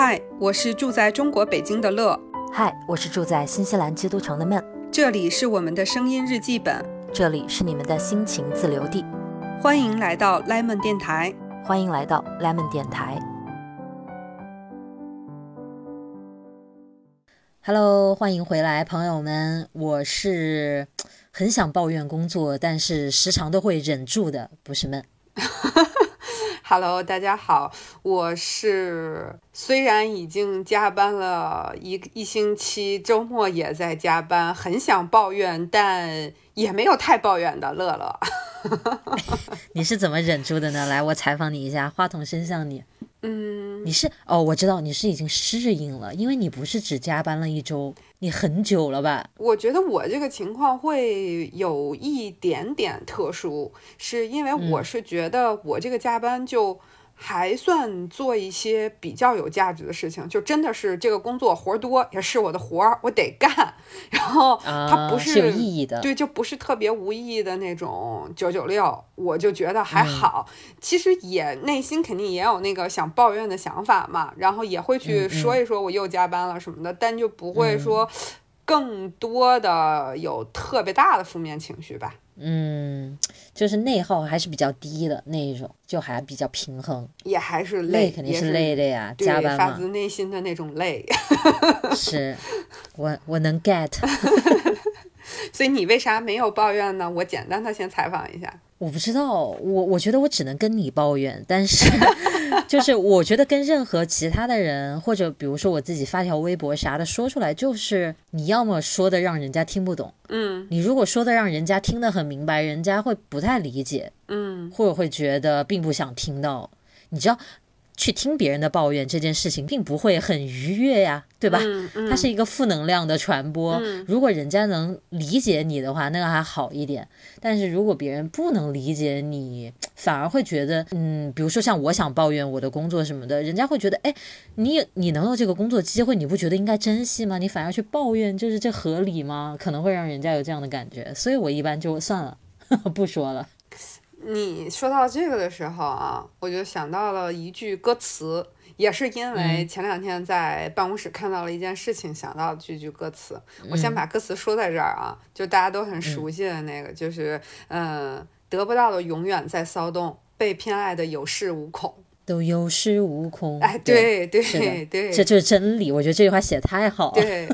嗨，我是住在中国北京的乐。嗨，我是住在新西兰基督城的闷。这里是我们的声音日记本，这里是你们的心情自留地。欢迎来到 Lemon 电台，欢迎来到 Lemon 电台。Hello，欢迎回来，朋友们。我是很想抱怨工作，但是时常都会忍住的，不是闷。Hello，大家好，我是虽然已经加班了一一星期，周末也在加班，很想抱怨，但也没有太抱怨的乐乐。你是怎么忍住的呢？来，我采访你一下，话筒伸向你。嗯，你是哦，我知道你是已经适应了，因为你不是只加班了一周，你很久了吧？我觉得我这个情况会有一点点特殊，是因为我是觉得我这个加班就。还算做一些比较有价值的事情，就真的是这个工作活儿多，也是我的活儿，我得干。然后它不是有意义的，对，就不是特别无意义的那种九九六，我就觉得还好。其实也内心肯定也有那个想抱怨的想法嘛，然后也会去说一说我又加班了什么的，但就不会说更多的有特别大的负面情绪吧。嗯，就是内耗还是比较低的那一种，就还比较平衡，也还是累，肯定是累的呀，加班嘛，发自内心的那种累。是，我我能 get。所以你为啥没有抱怨呢？我简单的先采访一下。我不知道，我我觉得我只能跟你抱怨，但是 就是我觉得跟任何其他的人，或者比如说我自己发条微博啥的说出来，就是你要么说的让人家听不懂，嗯，你如果说的让人家听得很明白，人家会不太理解，嗯，或者会觉得并不想听到，你知道。去听别人的抱怨这件事情，并不会很愉悦呀，对吧？它是一个负能量的传播。如果人家能理解你的话，那个还好一点。但是如果别人不能理解你，反而会觉得，嗯，比如说像我想抱怨我的工作什么的，人家会觉得，哎，你你能有这个工作机会，你不觉得应该珍惜吗？你反而去抱怨，就是这合理吗？可能会让人家有这样的感觉。所以我一般就算了，不说了。你说到这个的时候啊，我就想到了一句歌词，也是因为前两天在办公室看到了一件事情，想到这句歌词。我先把歌词说在这儿啊，就大家都很熟悉的那个，就是嗯，得不到的永远在骚动，被偏爱的有恃无恐。都有恃无恐，哎，对对对，这就是真理。我觉得这句话写太好了。对，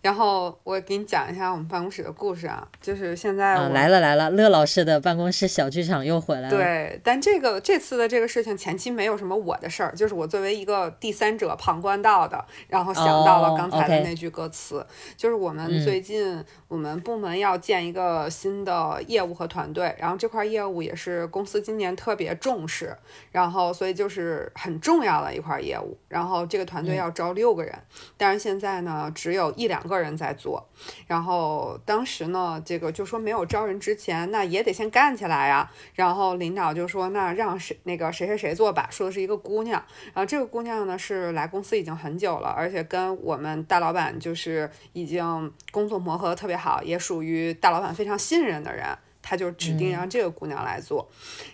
然后我给你讲一下我们办公室的故事啊，就是现在来了来了，乐老师的办公室小剧场又回来了。对，但这个这次的这个事情前期没有什么我的事儿，就是我作为一个第三者旁观到的，然后想到了刚才的那句歌词，就是我们最近我们部门要建一个新的业务和团队，然后这块业务也是公司今年特别重视，然后所以就是。是很重要的一块业务，然后这个团队要招六个人，但是现在呢只有一两个人在做，然后当时呢这个就说没有招人之前，那也得先干起来呀，然后领导就说那让谁那个谁谁谁做吧，说的是一个姑娘，然后这个姑娘呢是来公司已经很久了，而且跟我们大老板就是已经工作磨合的特别好，也属于大老板非常信任的人。他就指定让这个姑娘来做，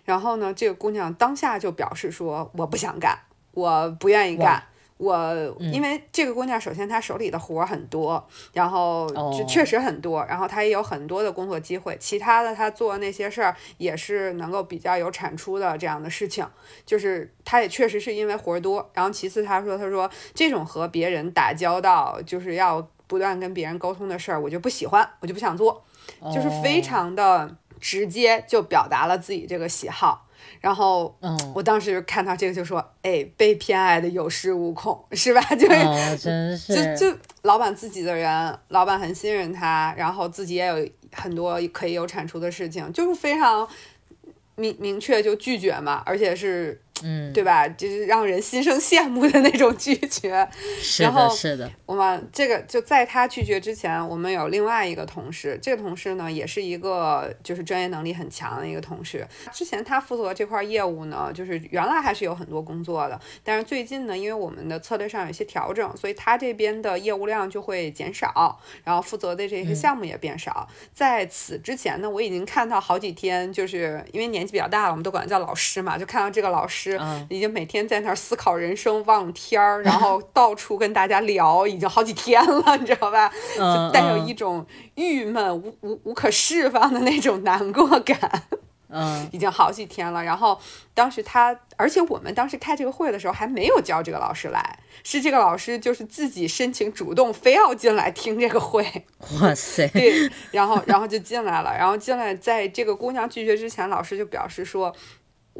然后呢，这个姑娘当下就表示说我不想干，我不愿意干，我因为这个姑娘首先她手里的活很多，然后就确实很多，然后她也有很多的工作机会，其他的她做那些事儿也是能够比较有产出的这样的事情，就是她也确实是因为活多，然后其次她说她说这种和别人打交道就是要不断跟别人沟通的事儿，我就不喜欢，我就不想做。就是非常的直接，就表达了自己这个喜好。然后，嗯，我当时看到这个就说：“哎，被偏爱的有恃无恐，是吧？” 就是，真是，就就老板自己的人，老板很信任他，然后自己也有很多可以有产出的事情，就是非常明明确就拒绝嘛，而且是。嗯，对吧？就是让人心生羡慕的那种拒绝。然后是的，我们这个就在他拒绝之前，我们有另外一个同事。这个同事呢，也是一个就是专业能力很强的一个同事。之前他负责这块业务呢，就是原来还是有很多工作的。但是最近呢，因为我们的策略上有些调整，所以他这边的业务量就会减少，然后负责的这些项目也变少。在此之前呢，我已经看到好几天，就是因为年纪比较大了，我们都管他叫老师嘛，就看到这个老师。师已经每天在那儿思考人生、望天儿，然后到处跟大家聊，已经好几天了，你知道吧？就带有一种郁闷、无无无可释放的那种难过感。嗯，已经好几天了。然后当时他，而且我们当时开这个会的时候还没有叫这个老师来，是这个老师就是自己申请主动非要进来听这个会。哇塞！对，然后然后就进来了。然后进来，在这个姑娘拒绝之前，老师就表示说，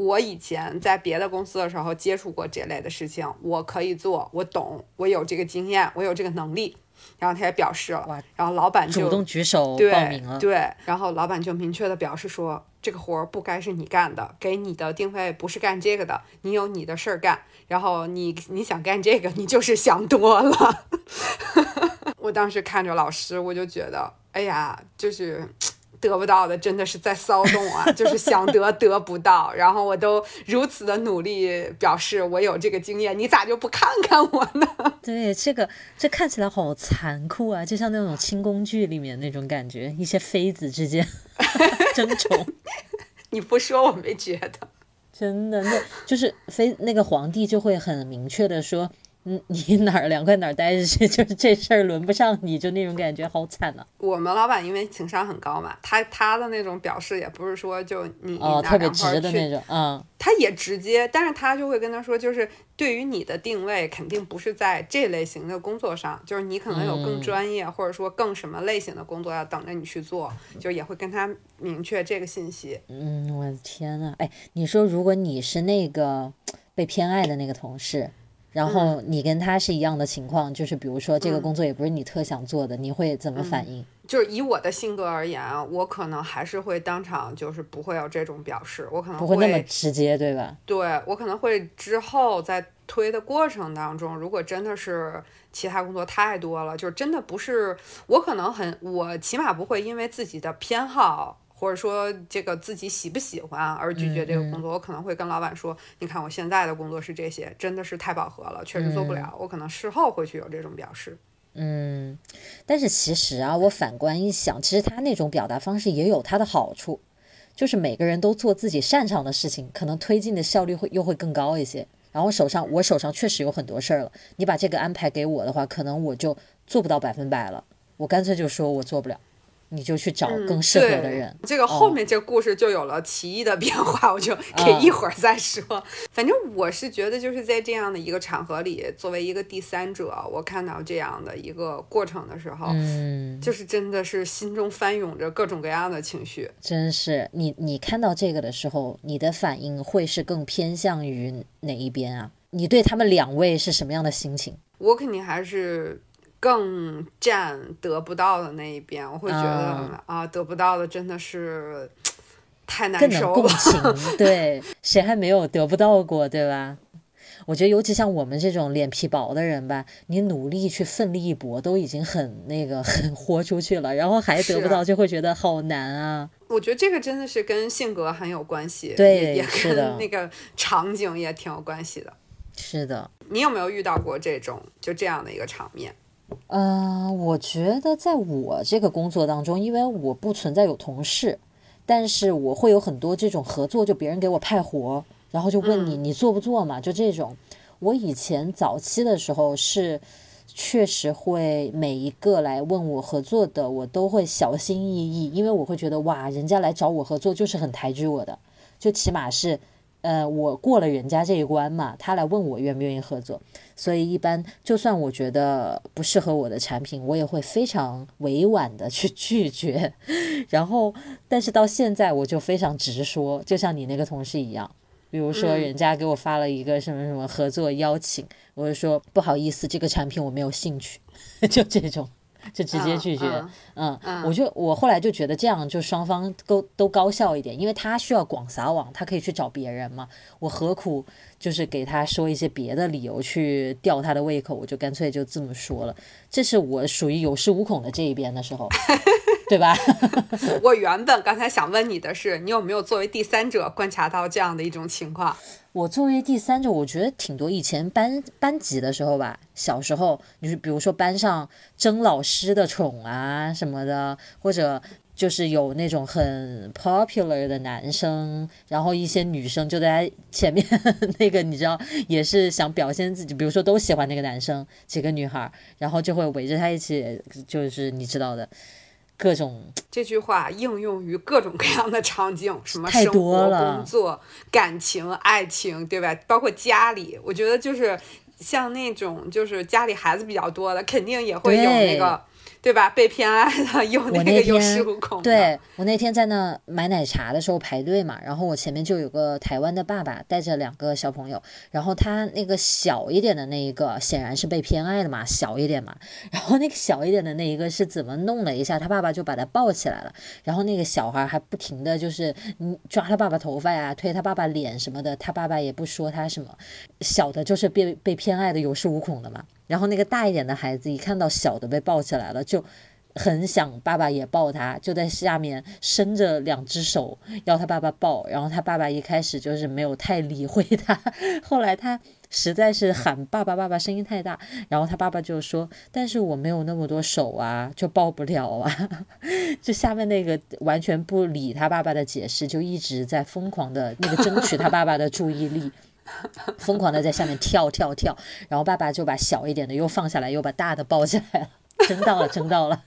我以前在别的公司的时候接触过这类的事情，我可以做，我懂，我有这个经验，我有这个能力。然后他也表示了，然后老板就主动举手报名了。对，然后老板就明确的表示说。这个活儿不该是你干的，给你的定位不是干这个的，你有你的事儿干，然后你你想干这个，你就是想多了。我当时看着老师，我就觉得，哎呀，就是。得不到的真的是在骚动啊，就是想得得不到，然后我都如此的努力表示我有这个经验，你咋就不看看我呢？对，这个这看起来好残酷啊，就像那种清宫剧里面那种感觉，一些妃子之间 争宠。你不说我没觉得，真的，那就是妃那个皇帝就会很明确的说。嗯，你哪儿凉快哪儿待着 去，就是这事儿轮不上你，就那种感觉好惨呐。我们老板因为情商很高嘛，他他的那种表示也不是说就你哦特别直的那种，嗯，他也直接，但是他就会跟他说，就是对于你的定位肯定不是在这类型的工作上，就是你可能有更专业或者说更什么类型的工作要等着你去做，就也会跟他明确这个信息。嗯，我的天呐，哎，你说如果你是那个被偏爱的那个同事。然后你跟他是一样的情况，就是比如说这个工作也不是你特想做的，你会怎么反应？就是以我的性格而言，我可能还是会当场就是不会有这种表示，我可能不会那么直接，对吧？对我可能会之后在推的过程当中，如果真的是其他工作太多了，就是真的不是我可能很，我起码不会因为自己的偏好。或者说这个自己喜不喜欢而拒绝这个工作，我可能会跟老板说：“你看我现在的工作是这些，真的是太饱和了，确实做不了。”我可能事后会去有这种表示。嗯，但是其实啊，我反观一想，其实他那种表达方式也有他的好处，就是每个人都做自己擅长的事情，可能推进的效率会又会更高一些。然后手上我手上确实有很多事儿了，你把这个安排给我的话，可能我就做不到百分百了，我干脆就说我做不了。你就去找更适合的人。这个后面这个故事就有了奇异的变化，我就给一会儿再说。反正我是觉得，就是在这样的一个场合里，作为一个第三者，我看到这样的一个过程的时候，嗯，就是真的是心中翻涌着各种各样的情绪。真是你，你看到这个的时候，你的反应会是更偏向于哪一边啊？你对他们两位是什么样的心情？我肯定还是。更占得不到的那一边，我会觉得啊，得不到的真的是太难受了。更共情，对，谁还没有得不到过，对吧？我觉得，尤其像我们这种脸皮薄的人吧，你努力去奋力一搏，都已经很那个，很豁出去了，然后还得不到，就会觉得好难啊。我觉得这个真的是跟性格很有关系，对，也跟那个场景也挺有关系的。是的，你有没有遇到过这种就这样的一个场面？嗯，我觉得在我这个工作当中，因为我不存在有同事，但是我会有很多这种合作，就别人给我派活，然后就问你你做不做嘛，就这种。我以前早期的时候是确实会每一个来问我合作的，我都会小心翼翼，因为我会觉得哇，人家来找我合作就是很抬举我的，就起码是。呃，我过了人家这一关嘛，他来问我愿不愿意合作，所以一般就算我觉得不适合我的产品，我也会非常委婉的去拒绝。然后，但是到现在我就非常直说，就像你那个同事一样，比如说人家给我发了一个什么什么合作邀请，我就说不好意思，这个产品我没有兴趣，就这种。就直接拒绝，嗯，我就我后来就觉得这样就双方都都高效一点，因为他需要广撒网，他可以去找别人嘛，我何苦就是给他说一些别的理由去吊他的胃口，我就干脆就这么说了，这是我属于有恃无恐的这一边的时候。对吧？我原本刚才想问你的是，你有没有作为第三者观察到这样的一种情况？我作为第三者，我觉得挺多。以前班班级的时候吧，小时候，就是比如说班上争老师的宠啊什么的，或者。就是有那种很 popular 的男生，然后一些女生就在 前面，那个你知道，也是想表现自己，比如说都喜欢那个男生，几个女孩，然后就会围着他一起，就是你知道的。各种这句话应用于各种各样的场景，什么生活、工作、感情、爱情，对吧？包括家里，我觉得就是像那种就是家里孩子比较多的，肯定也会有那个。对吧？被偏爱的有那个有恃无恐。对我那天在那买奶茶的时候排队嘛，然后我前面就有个台湾的爸爸带着两个小朋友，然后他那个小一点的那一个显然是被偏爱的嘛，小一点嘛，然后那个小一点的那一个是怎么弄了一下，他爸爸就把他抱起来了，然后那个小孩还不停的就是嗯抓他爸爸头发呀，推他爸爸脸什么的，他爸爸也不说他什么，小的就是被被偏爱的有恃无恐的嘛。然后那个大一点的孩子一看到小的被抱起来了，就很想爸爸也抱他，就在下面伸着两只手要他爸爸抱。然后他爸爸一开始就是没有太理会他，后来他实在是喊爸爸爸爸声音太大，然后他爸爸就说：“但是我没有那么多手啊，就抱不了啊。”就下面那个完全不理他爸爸的解释，就一直在疯狂的那个争取他爸爸的注意力。疯狂的在下面跳跳跳，然后爸爸就把小一点的又放下来，又把大的抱起来了，争到了，争到了，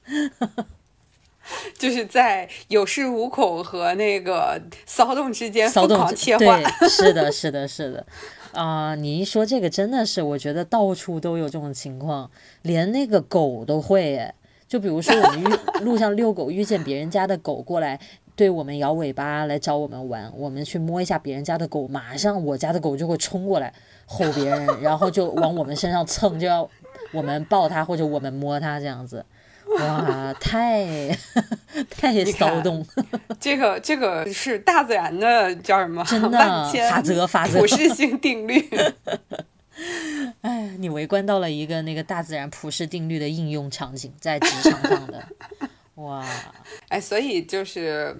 就是在有恃无恐和那个骚动之间疯狂切换。对，是的，是的，是的，啊，你一说这个真的是，我觉得到处都有这种情况，连那个狗都会，哎，就比如说我们遇路上遛狗，遇见别人家的狗过来。对我们摇尾巴来找我们玩，我们去摸一下别人家的狗，马上我家的狗就会冲过来吼别人，然后就往我们身上蹭，就要我们抱它或者我们摸它这样子，哇，太 太骚动！这个这个是大自然的叫什么？真的法则法则普适性定律。哎，你围观到了一个那个大自然普适定律的应用场景，在职场上的。哇，哎，所以就是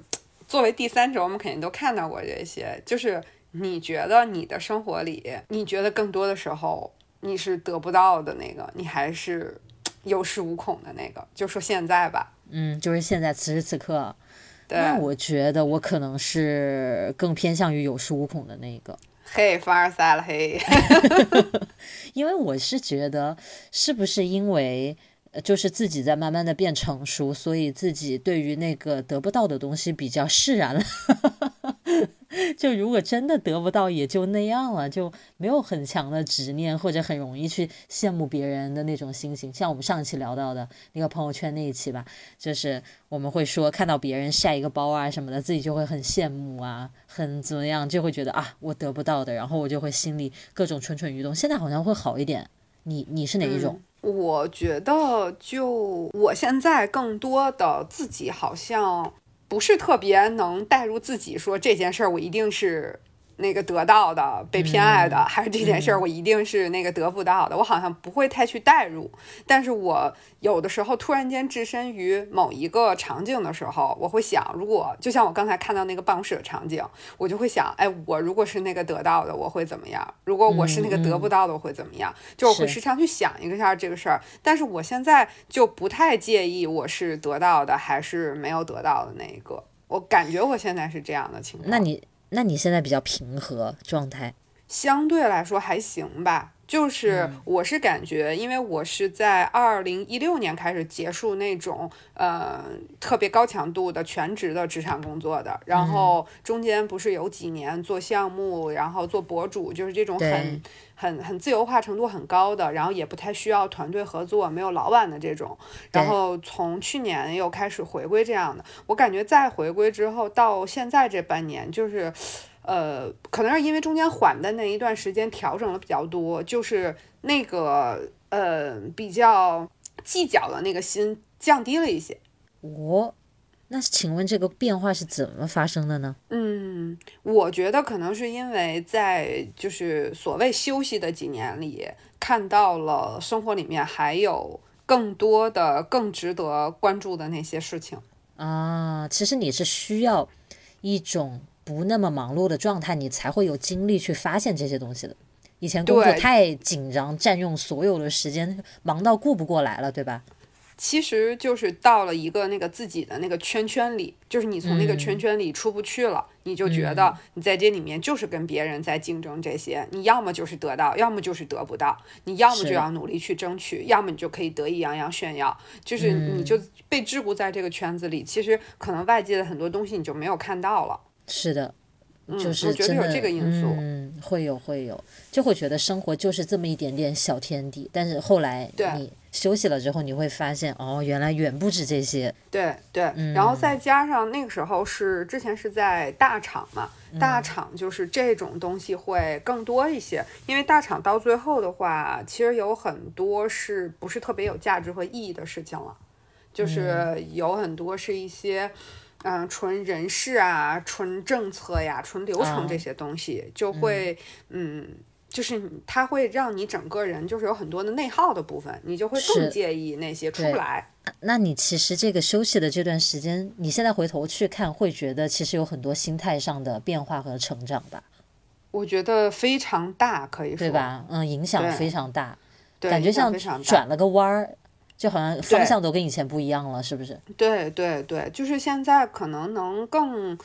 作为第三者，我们肯定都看到过这些。就是你觉得你的生活里，你觉得更多的时候你是得不到的那个，你还是有恃无恐的那个？就说现在吧，嗯，就是现在此时此刻，那我觉得我可能是更偏向于有恃无恐的那个。嘿，凡尔赛了嘿，因为我是觉得，是不是因为？就是自己在慢慢的变成熟，所以自己对于那个得不到的东西比较释然了。就如果真的得不到，也就那样了，就没有很强的执念，或者很容易去羡慕别人的那种心情。像我们上一期聊到的那个朋友圈那一期吧，就是我们会说看到别人晒一个包啊什么的，自己就会很羡慕啊，很怎么样，就会觉得啊我得不到的，然后我就会心里各种蠢蠢欲动。现在好像会好一点，你你是哪一种？我觉得，就我现在更多的自己好像不是特别能带入自己，说这件事儿我一定是。那个得到的被偏爱的，还是这件事儿，我一定是那个得不到的。我好像不会太去代入，但是我有的时候突然间置身于某一个场景的时候，我会想，如果就像我刚才看到那个办公室的场景，我就会想，哎，我如果是那个得到的，我会怎么样？如果我是那个得不到的，我会怎么样？就我会时常去想一下这个事儿。但是我现在就不太介意我是得到的还是没有得到的那一个。我感觉我现在是这样的情况。那你？那你现在比较平和状态，相对来说还行吧。就是我是感觉，因为我是在二零一六年开始结束那种呃特别高强度的全职的职场工作的，然后中间不是有几年做项目，然后做博主，就是这种很很很自由化程度很高的，然后也不太需要团队合作，没有老板的这种。然后从去年又开始回归这样的，我感觉再回归之后到现在这半年就是。呃，可能是因为中间缓的那一段时间调整了比较多，就是那个呃比较计较的那个心降低了一些。哦，那请问这个变化是怎么发生的呢？嗯，我觉得可能是因为在就是所谓休息的几年里，看到了生活里面还有更多的更值得关注的那些事情啊。其实你是需要一种。不那么忙碌的状态，你才会有精力去发现这些东西的。以前工作太紧张，占用所有的时间，忙到顾不过来了，对吧？其实就是到了一个那个自己的那个圈圈里，就是你从那个圈圈里出不去了，你就觉得你在这里面就是跟别人在竞争这些，你要么就是得到，要么就是得不到，你要么就要努力去争取，要么你就可以得意洋洋炫耀，就是你就被桎梏在这个圈子里，其实可能外界的很多东西你就没有看到了。是的。就是我觉得有这个因素，嗯，会有会有，就会觉得生活就是这么一点点小天地。但是后来你休息了之后，你会发现，哦，原来远不止这些。对对，然后再加上那个时候是之前是在大厂嘛，大厂就是这种东西会更多一些。因为大厂到最后的话，其实有很多是不是特别有价值和意义的事情了，就是有很多是一些。嗯，纯人事啊，纯政策呀，纯流程这些东西，就会，嗯，就是它会让你整个人就是有很多的内耗的部分，你就会更介意那些出不来。那你其实这个休息的这段时间，你现在回头去看，会觉得其实有很多心态上的变化和成长吧？我觉得非常大，可以说对吧？嗯，影响非常大，感觉像转了个弯儿。就好像方向都跟以前不一样了，是不是？对对对，就是现在可能能更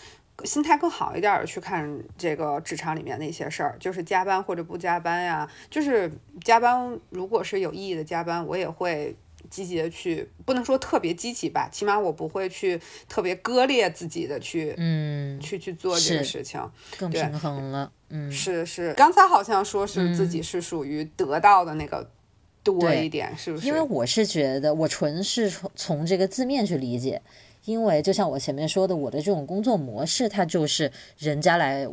心态更好一点的去看这个职场里面的一些事儿，就是加班或者不加班呀，就是加班如果是有意义的加班，我也会积极的去，不能说特别积极吧，起码我不会去特别割裂自己的去，嗯，去去做这个事情，更平衡了，嗯，是是，刚才好像说是自己是属于得到的那个。多一点是不是？因为我是觉得，我纯是从从这个字面去理解，因为就像我前面说的，我的这种工作模式，它就是人家来，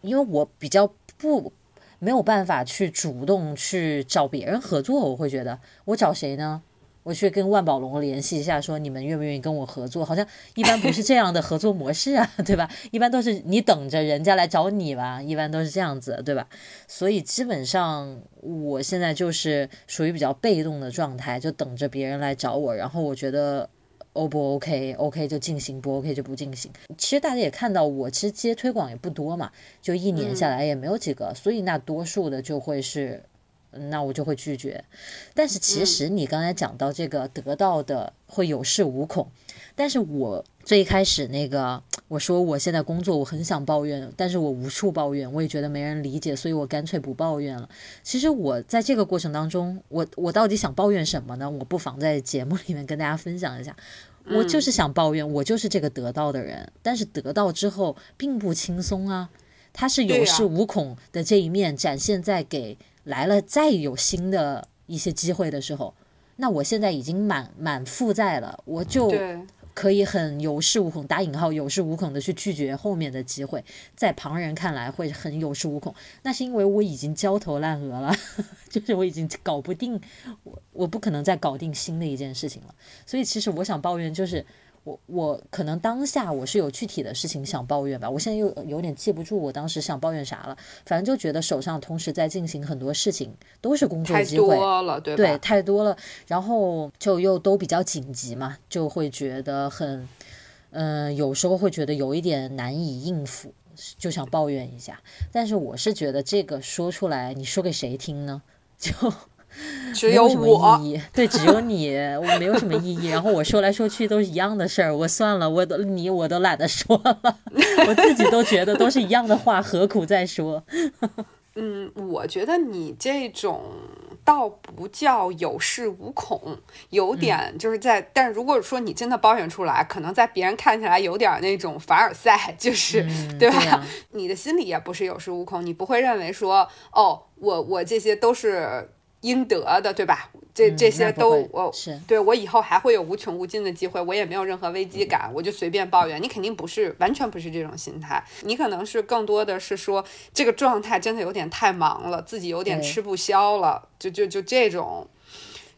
因为我比较不没有办法去主动去找别人合作，我会觉得我找谁呢？我去跟万宝龙联系一下，说你们愿不愿意跟我合作？好像一般不是这样的合作模式啊，对吧？一般都是你等着人家来找你吧，一般都是这样子，对吧？所以基本上我现在就是属于比较被动的状态，就等着别人来找我。然后我觉得 O 不 OK，OK 就进行，不 OK 就不进行。其实大家也看到，我其实接推广也不多嘛，就一年下来也没有几个，所以那多数的就会是。那我就会拒绝，但是其实你刚才讲到这个得到的会有恃无恐，但是我最一开始那个我说我现在工作我很想抱怨，但是我无处抱怨，我也觉得没人理解，所以我干脆不抱怨了。其实我在这个过程当中，我我到底想抱怨什么呢？我不妨在节目里面跟大家分享一下，我就是想抱怨，我就是这个得到的人，但是得到之后并不轻松啊，他是有恃无恐的这一面展现在给。来了，再有新的一些机会的时候，那我现在已经满满负债了，我就可以很有恃无恐（打引号）有恃无恐的去拒绝后面的机会，在旁人看来会很有恃无恐，那是因为我已经焦头烂额了，就是我已经搞不定，我我不可能再搞定新的一件事情了，所以其实我想抱怨就是。我我可能当下我是有具体的事情想抱怨吧，我现在又有点记不住我当时想抱怨啥了，反正就觉得手上同时在进行很多事情，都是工作机会，太多了，对对，太多了，然后就又都比较紧急嘛，就会觉得很，嗯，有时候会觉得有一点难以应付，就想抱怨一下，但是我是觉得这个说出来，你说给谁听呢？就。只有我，对，只有你，我没有什么意义。然后我说来说去都是一样的事儿，我算了，我都你我都懒得说了，我自己都觉得都是一样的话，何苦再说？嗯，我觉得你这种倒不叫有恃无恐，有点就是在，但是如果说你真的抱怨出来，可能在别人看起来有点那种凡尔赛，就是对吧？你的心里也不是有恃无恐，你不会认为说，哦，我我这些都是。应得的，对吧？这这些都我是对我以后还会有无穷无尽的机会，我也没有任何危机感，我就随便抱怨。你肯定不是完全不是这种心态，你可能是更多的是说这个状态真的有点太忙了，自己有点吃不消了，就就就这种。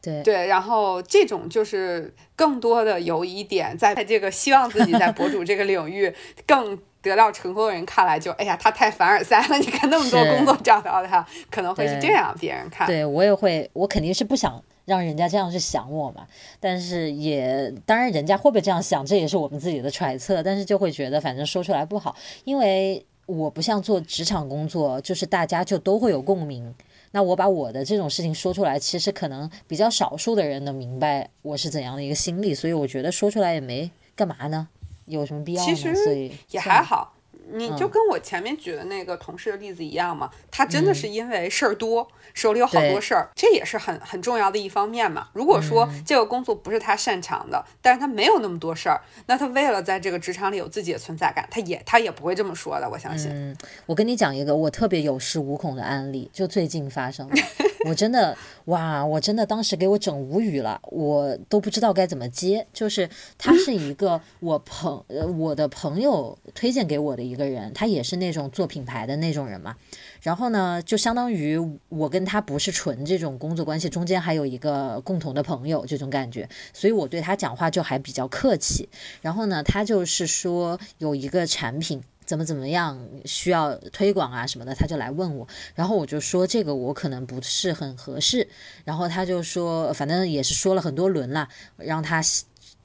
对对，然后这种就是更多的有一点在这个希望自己在博主这个领域更。得到成功的人看来就，哎呀，他太凡尔赛了。你看那么多工作找到他，可能会是这样，别人看。对我也会，我肯定是不想让人家这样去想我嘛。但是也，当然人家会不会这样想，这也是我们自己的揣测。但是就会觉得，反正说出来不好，因为我不像做职场工作，就是大家就都会有共鸣。那我把我的这种事情说出来，其实可能比较少数的人能明白我是怎样的一个心理，所以我觉得说出来也没干嘛呢，有什么必要呢？其实也还好。你就跟我前面举的那个同事的例子一样嘛，他真的是因为事儿多，手里有好多事儿，这也是很很重要的一方面嘛。如果说这个工作不是他擅长的，但是他没有那么多事儿，那他为了在这个职场里有自己的存在感，他也他也不会这么说的。我相信。嗯，我跟你讲一个我特别有恃无恐的案例，就最近发生的，我真的哇，我真的当时给我整无语了，我都不知道该怎么接。就是他是一个我朋呃我的朋友推荐给我的一。个人，他也是那种做品牌的那种人嘛，然后呢，就相当于我跟他不是纯这种工作关系，中间还有一个共同的朋友这种感觉，所以我对他讲话就还比较客气。然后呢，他就是说有一个产品怎么怎么样需要推广啊什么的，他就来问我，然后我就说这个我可能不是很合适，然后他就说反正也是说了很多轮了，让他。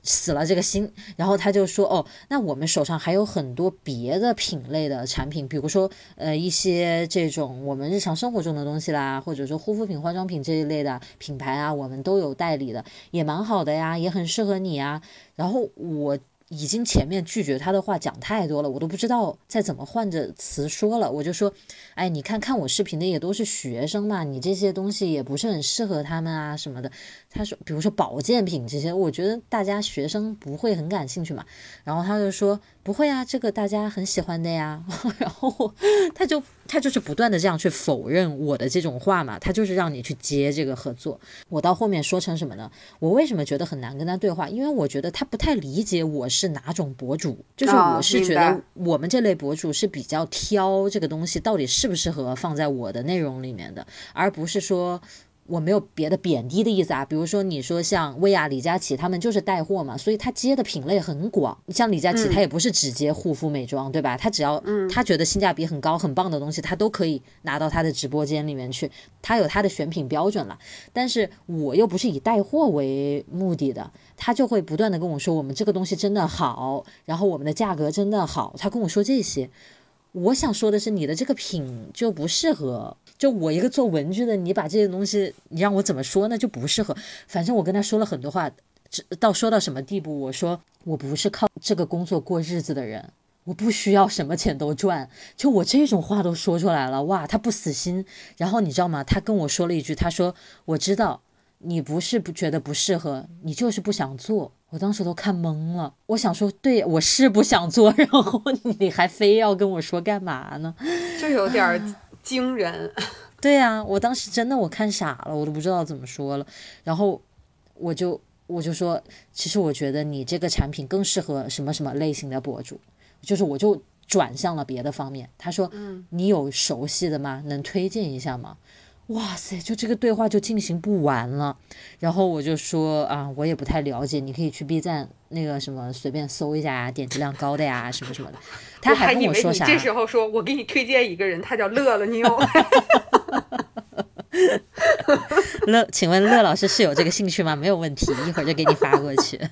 死了这个心，然后他就说：“哦，那我们手上还有很多别的品类的产品，比如说呃一些这种我们日常生活中的东西啦，或者说护肤品、化妆品这一类的品牌啊，我们都有代理的，也蛮好的呀，也很适合你啊。”然后我。已经前面拒绝他的话讲太多了，我都不知道再怎么换着词说了。我就说，哎，你看看我视频的也都是学生嘛，你这些东西也不是很适合他们啊什么的。他说，比如说保健品这些，我觉得大家学生不会很感兴趣嘛。然后他就说。不会啊，这个大家很喜欢的呀。然后他就他就是不断的这样去否认我的这种话嘛，他就是让你去接这个合作。我到后面说成什么呢？我为什么觉得很难跟他对话？因为我觉得他不太理解我是哪种博主，就是我是觉得我们这类博主是比较挑这个东西到底适不适合放在我的内容里面的，而不是说。我没有别的贬低的意思啊，比如说你说像薇娅、李佳琦他们就是带货嘛，所以他接的品类很广。像李佳琦，他也不是只接护肤美妆，对吧？他只要他觉得性价比很高、很棒的东西，他都可以拿到他的直播间里面去。他有他的选品标准了。但是我又不是以带货为目的的，他就会不断的跟我说我们这个东西真的好，然后我们的价格真的好。他跟我说这些，我想说的是你的这个品就不适合。就我一个做文具的，你把这些东西，你让我怎么说呢？就不适合。反正我跟他说了很多话，到说到什么地步？我说我不是靠这个工作过日子的人，我不需要什么钱都赚。就我这种话都说出来了，哇，他不死心。然后你知道吗？他跟我说了一句，他说我知道你不是不觉得不适合，你就是不想做。我当时都看懵了，我想说，对我是不想做，然后你还非要跟我说干嘛呢？就有点。惊人，对呀，我当时真的我看傻了，我都不知道怎么说了。然后我就我就说，其实我觉得你这个产品更适合什么什么类型的博主，就是我就转向了别的方面。他说，嗯，你有熟悉的吗？能推荐一下吗？哇塞，就这个对话就进行不完了。然后我就说啊，我也不太了解，你可以去 B 站那个什么随便搜一下呀，点击量高的呀，什么什么的。他还跟我说啥？这时候说我给你推荐一个人，他叫乐乐，你有？乐，请问乐老师是有这个兴趣吗？没有问题，一会儿就给你发过去。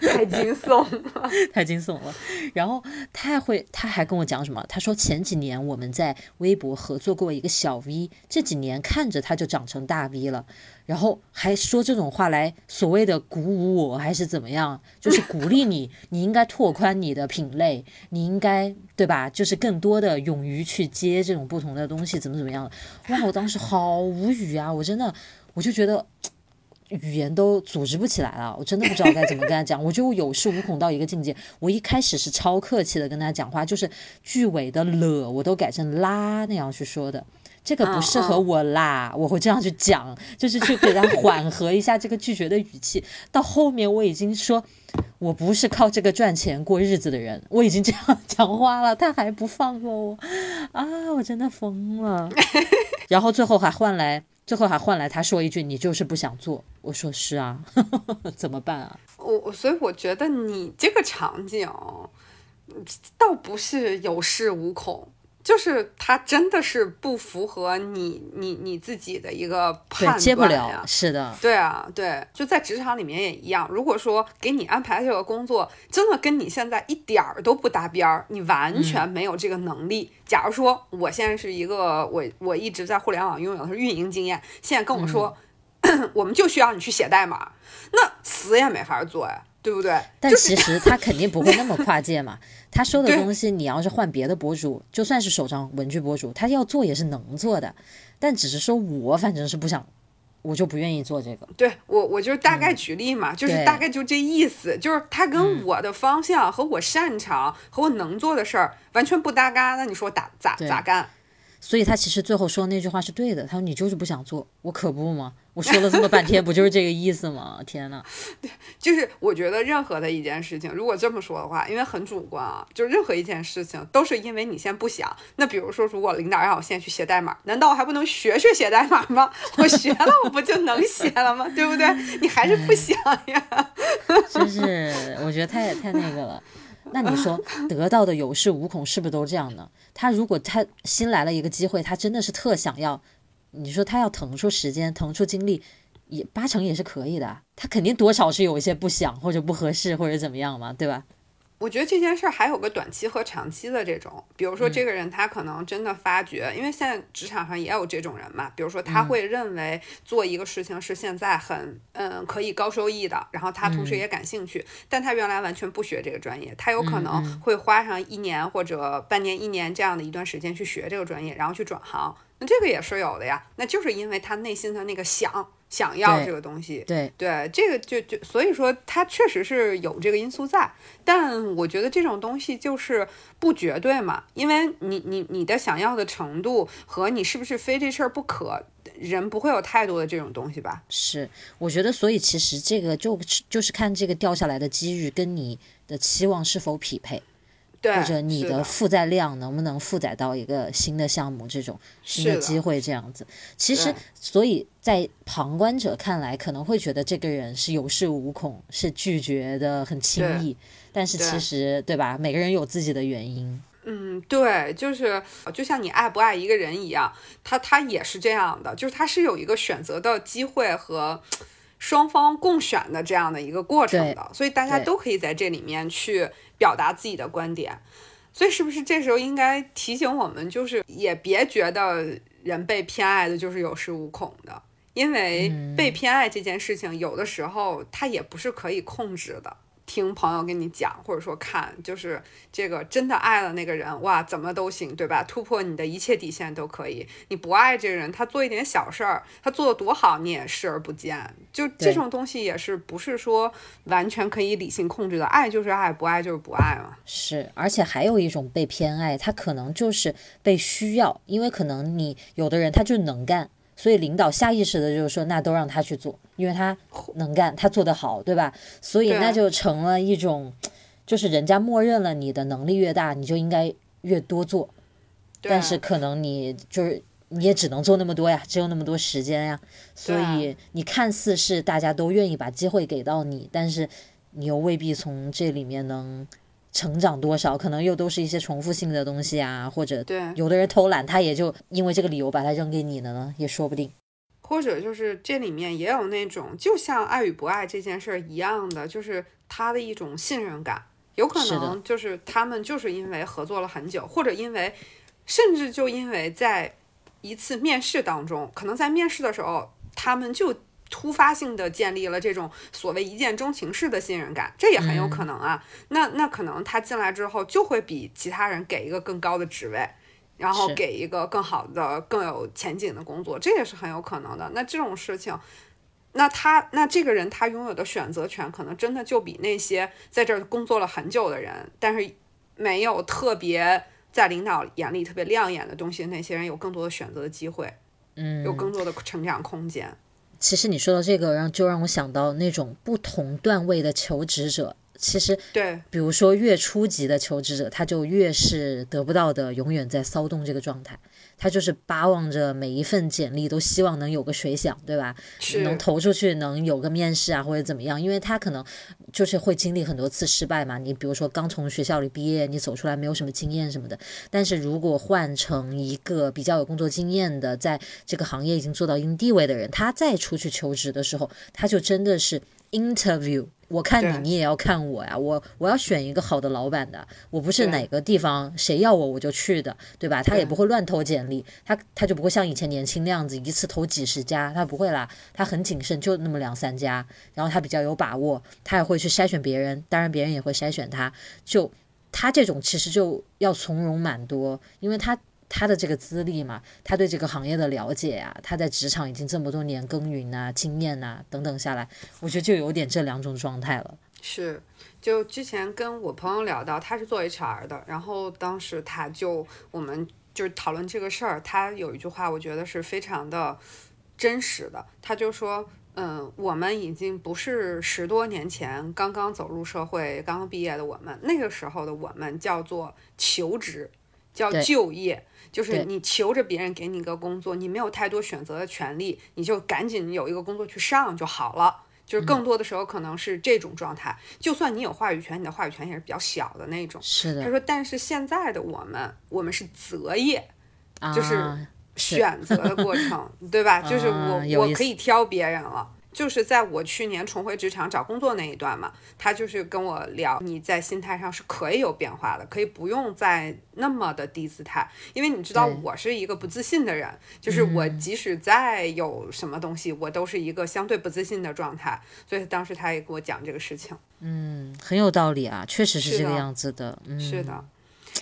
太惊悚了，太惊悚了。然后他还会，他还跟我讲什么？他说前几年我们在微博合作过一个小 V，这几年看着他就长成大 V 了。然后还说这种话来所谓的鼓舞我，还是怎么样？就是鼓励你，你应该拓宽你的品类，你应该对吧？就是更多的勇于去接这种不同的东西，怎么怎么样？哇，我当时好无语啊！我真的，我就觉得。语言都组织不起来了，我真的不知道该怎么跟他讲。我就有恃无恐到一个境界。我一开始是超客气的跟他讲话，就是句尾的了我都改成啦那样去说的。这个不适合我啦，我会这样去讲，就是去给他缓和一下这个拒绝的语气。到后面我已经说，我不是靠这个赚钱过日子的人，我已经这样 讲话了，他还不放过我啊！我真的疯了。然后最后还换来。最后还换来他说一句：“你就是不想做。”我说：“是啊，怎么办啊？”我所以我觉得你这个场景，倒不是有恃无恐，就是他真的是不符合你你你自己的一个判断呀，接不了，是的，对啊，对，就在职场里面也一样。如果说给你安排这个工作，真的跟你现在一点儿都不搭边儿，你完全没有这个能力。假如说我现在是一个我我一直在互联网拥有的是运营经验，现在跟我说，我们就需要你去写代码，那死也没法做呀。对不对？但其实他肯定不会那么跨界嘛。他收的东西，你要是换别的博主，就算是手账文具博主，他要做也是能做的。但只是说我反正是不想，我就不愿意做这个。对我，我就大概举例嘛，就是大概就这意思，就是他跟我的方向和我擅长和我能做的事儿完全不搭嘎。那你说咋咋咋干？所以他其实最后说那句话是对的。他说：“你就是不想做，我可不吗？我说了这么半天，不就是这个意思吗？天呐，对，就是我觉得任何的一件事情，如果这么说的话，因为很主观啊，就任何一件事情都是因为你先不想。那比如说，如果领导让我现在去写代码，难道我还不能学学写代码吗？我学了，我不就能写了吗？对不对？你还是不想呀？真是，我觉得太太那个了。那你说 得到的有恃无恐，是不是都这样呢？他如果他新来了一个机会，他真的是特想要，你说他要腾出时间、腾出精力，也八成也是可以的。他肯定多少是有一些不想或者不合适或者怎么样嘛，对吧？我觉得这件事儿还有个短期和长期的这种，比如说这个人他可能真的发觉，因为现在职场上也有这种人嘛，比如说他会认为做一个事情是现在很嗯可以高收益的，然后他同时也感兴趣，但他原来完全不学这个专业，他有可能会花上一年或者半年一年这样的一段时间去学这个专业，然后去转行，那这个也是有的呀，那就是因为他内心的那个想。想要这个东西，对对，这个就就所以说，他确实是有这个因素在，但我觉得这种东西就是不绝对嘛，因为你你你的想要的程度和你是不是非这事儿不可，人不会有太多的这种东西吧？是，我觉得所以其实这个就就是看这个掉下来的机遇跟你的期望是否匹配。或者你的负载量能不能负载到一个新的项目，这种新的机会这样子。其实，所以在旁观者看来，可能会觉得这个人是有恃无恐，是拒绝的很轻易。但是其实，对吧？每个人有自己的原因。嗯，对，就是就像你爱不爱一个人一样，他他也是这样的，就是他是有一个选择的机会和。双方共选的这样的一个过程的，所以大家都可以在这里面去表达自己的观点。所以是不是这时候应该提醒我们，就是也别觉得人被偏爱的就是有恃无恐的，因为被偏爱这件事情有的时候它也不是可以控制的。听朋友跟你讲，或者说看，就是这个真的爱了那个人，哇，怎么都行，对吧？突破你的一切底线都可以。你不爱这个人，他做一点小事儿，他做的多好，你也视而不见。就这种东西也是不是说完全可以理性控制的？爱就是爱，不爱就是不爱嘛。是，而且还有一种被偏爱，他可能就是被需要，因为可能你有的人他就能干。所以领导下意识的就是说，那都让他去做，因为他能干，他做得好，对吧？所以那就成了一种，就是人家默认了你的能力越大，你就应该越多做。但是可能你就是你也只能做那么多呀，只有那么多时间呀。所以你看似是大家都愿意把机会给到你，但是你又未必从这里面能。成长多少，可能又都是一些重复性的东西啊，或者对有的人偷懒，他也就因为这个理由把它扔给你了呢，也说不定。或者就是这里面也有那种，就像爱与不爱这件事儿一样的，就是他的一种信任感，有可能就是他们就是因为合作了很久，或者因为甚至就因为在一次面试当中，可能在面试的时候，他们就。突发性的建立了这种所谓一见钟情式的信任感，这也很有可能啊。那那可能他进来之后就会比其他人给一个更高的职位，然后给一个更好的、更有前景的工作，这也是很有可能的。那这种事情，那他那这个人他拥有的选择权，可能真的就比那些在这儿工作了很久的人，但是没有特别在领导眼里特别亮眼的东西，那些人有更多的选择的机会，嗯，有更多的成长空间。其实你说到这个，让就让我想到那种不同段位的求职者。其实，对，比如说越初级的求职者，他就越是得不到的，永远在骚动这个状态。他就是巴望着每一份简历都希望能有个水响，对吧？能投出去，能有个面试啊，或者怎么样？因为他可能就是会经历很多次失败嘛。你比如说刚从学校里毕业，你走出来没有什么经验什么的。但是如果换成一个比较有工作经验的，在这个行业已经做到一定地位的人，他再出去求职的时候，他就真的是 interview。我看你，你也要看我呀。我我要选一个好的老板的，我不是哪个地方谁要我我就去的，对吧？他也不会乱投简历，他他就不会像以前年轻那样子一次投几十家，他不会啦，他很谨慎，就那么两三家，然后他比较有把握，他也会去筛选别人，当然别人也会筛选他，就他这种其实就要从容蛮多，因为他。他的这个资历嘛，他对这个行业的了解呀，他在职场已经这么多年耕耘啊、经验呐等等下来，我觉得就有点这两种状态了。是，就之前跟我朋友聊到，他是做 HR 的，然后当时他就我们就是讨论这个事儿，他有一句话，我觉得是非常的真实的，他就说，嗯，我们已经不是十多年前刚刚走入社会、刚刚毕业的我们，那个时候的我们叫做求职，叫就业。就是你求着别人给你一个工作，你没有太多选择的权利，你就赶紧有一个工作去上就好了。就是更多的时候可能是这种状态，就算你有话语权，你的话语权也是比较小的那种。是的。他说，但是现在的我们，我们是择业，就是选择的过程，对吧？就是我我可以挑别人了。就是在我去年重回职场找工作那一段嘛，他就是跟我聊，你在心态上是可以有变化的，可以不用再那么的低姿态，因为你知道我是一个不自信的人，就是我即使再有什么东西，我都是一个相对不自信的状态，所以当时他也给我讲这个事情，嗯，很有道理啊，确实是这个样子的，是的。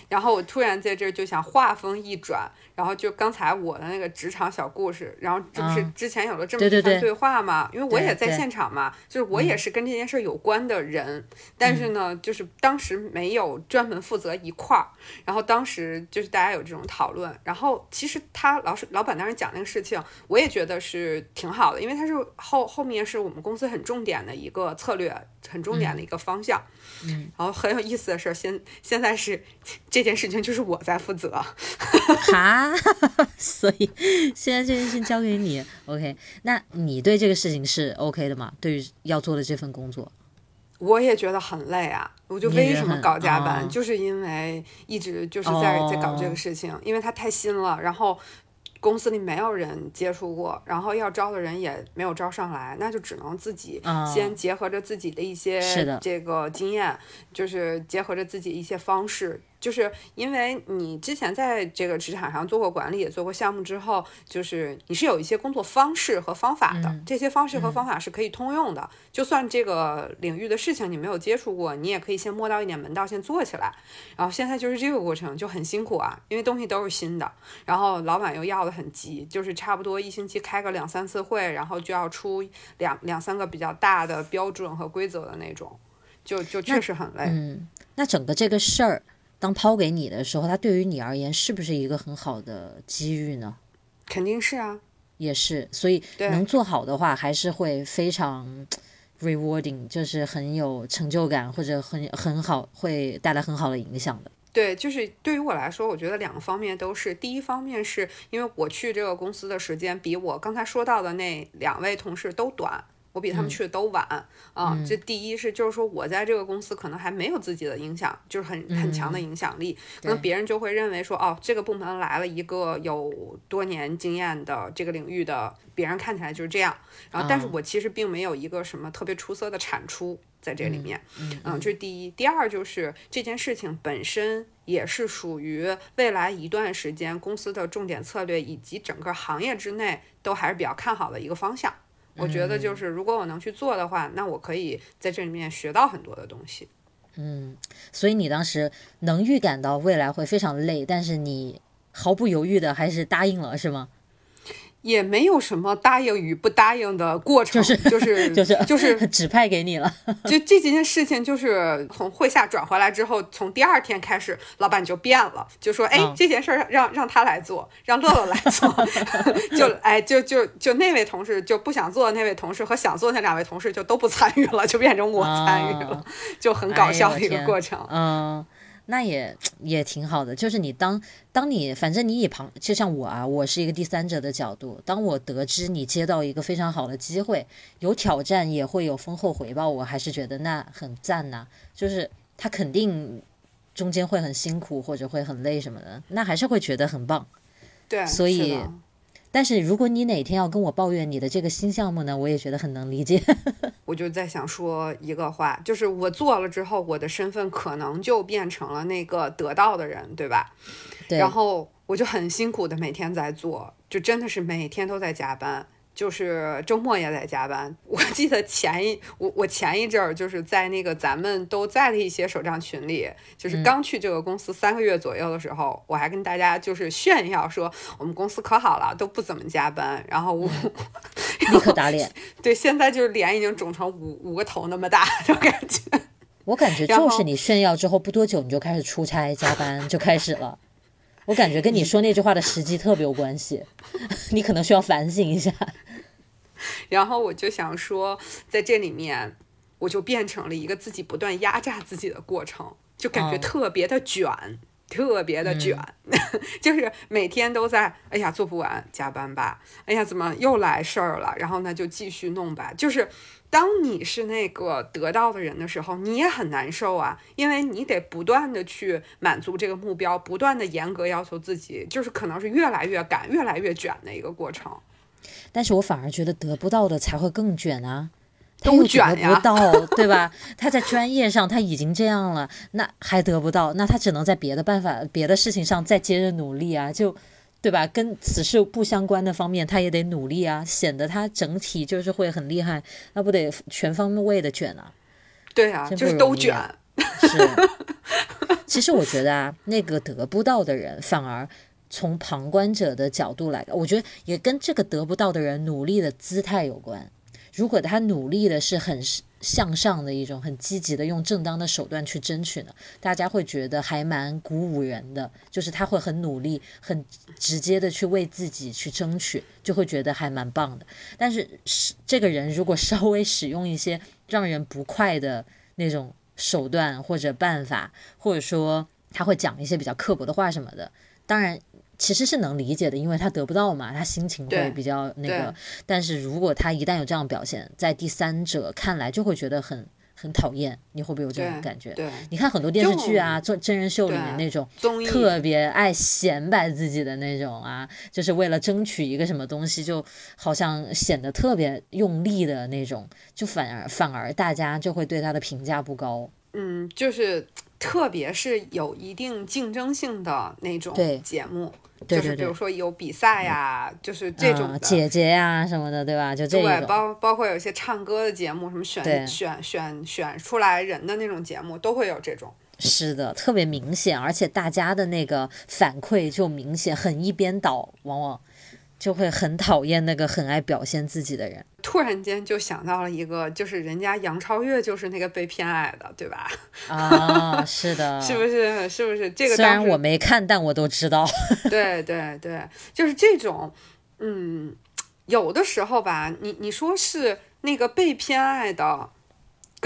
然后我突然在这儿就想话锋一转。然后就刚才我的那个职场小故事，然后这不是之前有了这么一番对话吗？因为我也在现场嘛，就是我也是跟这件事有关的人，但是呢，就是当时没有专门负责一块儿。然后当时就是大家有这种讨论，然后其实他老师老板当时讲那个事情，我也觉得是挺好的，因为他是后后面是我们公司很重点的一个策略，很重点的一个方向。嗯，然后很有意思的事儿，现现在是这件事情就是我在负责。哈。所以现在这件事情交给你，OK？那你对这个事情是 OK 的吗？对于要做的这份工作，我也觉得很累啊！我就为什么搞加班，就是因为一直就是在在搞这个事情，因为它太新了，然后。公司里没有人接触过，然后要招的人也没有招上来，那就只能自己先结合着自己的一些这个经验，就是结合着自己一些方式。就是因为你之前在这个职场上做过管理，也做过项目之后，就是你是有一些工作方式和方法的，这些方式和方法是可以通用的。就算这个领域的事情你没有接触过，你也可以先摸到一点门道，先做起来。然后现在就是这个过程就很辛苦啊，因为东西都是新的，然后老板又要的很急，就是差不多一星期开个两三次会，然后就要出两两三个比较大的标准和规则的那种，就就确实很累。嗯，那整个这个事儿。当抛给你的时候，它对于你而言是不是一个很好的机遇呢？肯定是啊，也是。所以能做好的话，还是会非常 rewarding，就是很有成就感，或者很很好，会带来很好的影响的。对，就是对于我来说，我觉得两个方面都是。第一方面是因为我去这个公司的时间比我刚才说到的那两位同事都短。我比他们去的都晚啊！这第一是就是说我在这个公司可能还没有自己的影响，就是很很强的影响力，可能别人就会认为说哦，这个部门来了一个有多年经验的这个领域的，别人看起来就是这样。然后，但是我其实并没有一个什么特别出色的产出在这里面。嗯，这是第一。第二就是这件事情本身也是属于未来一段时间公司的重点策略，以及整个行业之内都还是比较看好的一个方向。我觉得就是，如果我能去做的话，那我可以在这里面学到很多的东西。嗯，所以你当时能预感到未来会非常累，但是你毫不犹豫的还是答应了，是吗？也没有什么答应与不答应的过程，就是 就是就是就 是指派给你了。就这几件事情，就是从会下转回来之后，从第二天开始，老板就变了，就说：“哎，这件事儿让让他来做，让乐乐来做。”就哎，就就就那位同事就不想做的那位同事和想做那两位同事就都不参与了，就变成我参与了，就很搞笑的一个过程。嗯。那也也挺好的。就是你当当你反正你以旁，就像我啊，我是一个第三者的角度，当我得知你接到一个非常好的机会，有挑战也会有丰厚回报，我还是觉得那很赞呐。就是他肯定中间会很辛苦或者会很累什么的，那还是会觉得很棒。对，所以。但是如果你哪天要跟我抱怨你的这个新项目呢，我也觉得很能理解。我就在想说一个话，就是我做了之后，我的身份可能就变成了那个得到的人，对吧？对。然后我就很辛苦的每天在做，就真的是每天都在加班。就是周末也在加班。我记得前一我我前一阵儿就是在那个咱们都在的一些手账群里，就是刚去这个公司三个月左右的时候，我还跟大家就是炫耀说我们公司可好了，都不怎么加班。然后我立刻打脸。对，现在就是脸已经肿成五五个头那么大，就感觉。我感觉就是你炫耀之后不多久你就开始出差加班就开始了。我感觉跟你说那句话的时机特别有关系，你可能需要反省一下。然后我就想说，在这里面，我就变成了一个自己不断压榨自己的过程，就感觉特别的卷，特别的卷，就是每天都在，哎呀做不完，加班吧，哎呀怎么又来事儿了，然后呢就继续弄吧，就是。当你是那个得到的人的时候，你也很难受啊，因为你得不断的去满足这个目标，不断的严格要求自己，就是可能是越来越赶、越来越卷的一个过程。但是我反而觉得得不到的才会更卷啊，都卷得不到，对吧？他在专业上他已经这样了，那还得不到，那他只能在别的办法、别的事情上再接着努力啊，就。对吧？跟此事不相关的方面，他也得努力啊，显得他整体就是会很厉害，那不得全方位的卷啊？对啊，就是都卷。是，其实我觉得啊，那个得不到的人，反而从旁观者的角度来，我觉得也跟这个得不到的人努力的姿态有关。如果他努力的是很。向上的一种很积极的用正当的手段去争取呢，大家会觉得还蛮鼓舞人的。就是他会很努力、很直接的去为自己去争取，就会觉得还蛮棒的。但是是这个人如果稍微使用一些让人不快的那种手段或者办法，或者说他会讲一些比较刻薄的话什么的，当然。其实是能理解的，因为他得不到嘛，他心情会比较那个。但是如果他一旦有这样表现，在第三者看来就会觉得很很讨厌。你会不会有这种感觉？对，你看很多电视剧啊，做真人秀里面那种特别爱显摆自己的那种啊，就是为了争取一个什么东西，就好像显得特别用力的那种，就反而反而大家就会对他的评价不高。嗯，就是特别是有一定竞争性的那种节目。就是比如说有比赛呀，就是这种姐姐呀什么的，对吧？就这对，包包括有些唱歌的节目，什么选选选选出来人的那种节目，都会有这种。是的，特别明显，而且大家的那个反馈就明显，很一边倒，往往。就会很讨厌那个很爱表现自己的人。突然间就想到了一个，就是人家杨超越就是那个被偏爱的，对吧？啊，是的，是不是？是不是？这个虽然我没看，但我都知道。对对对，就是这种，嗯，有的时候吧，你你说是那个被偏爱的。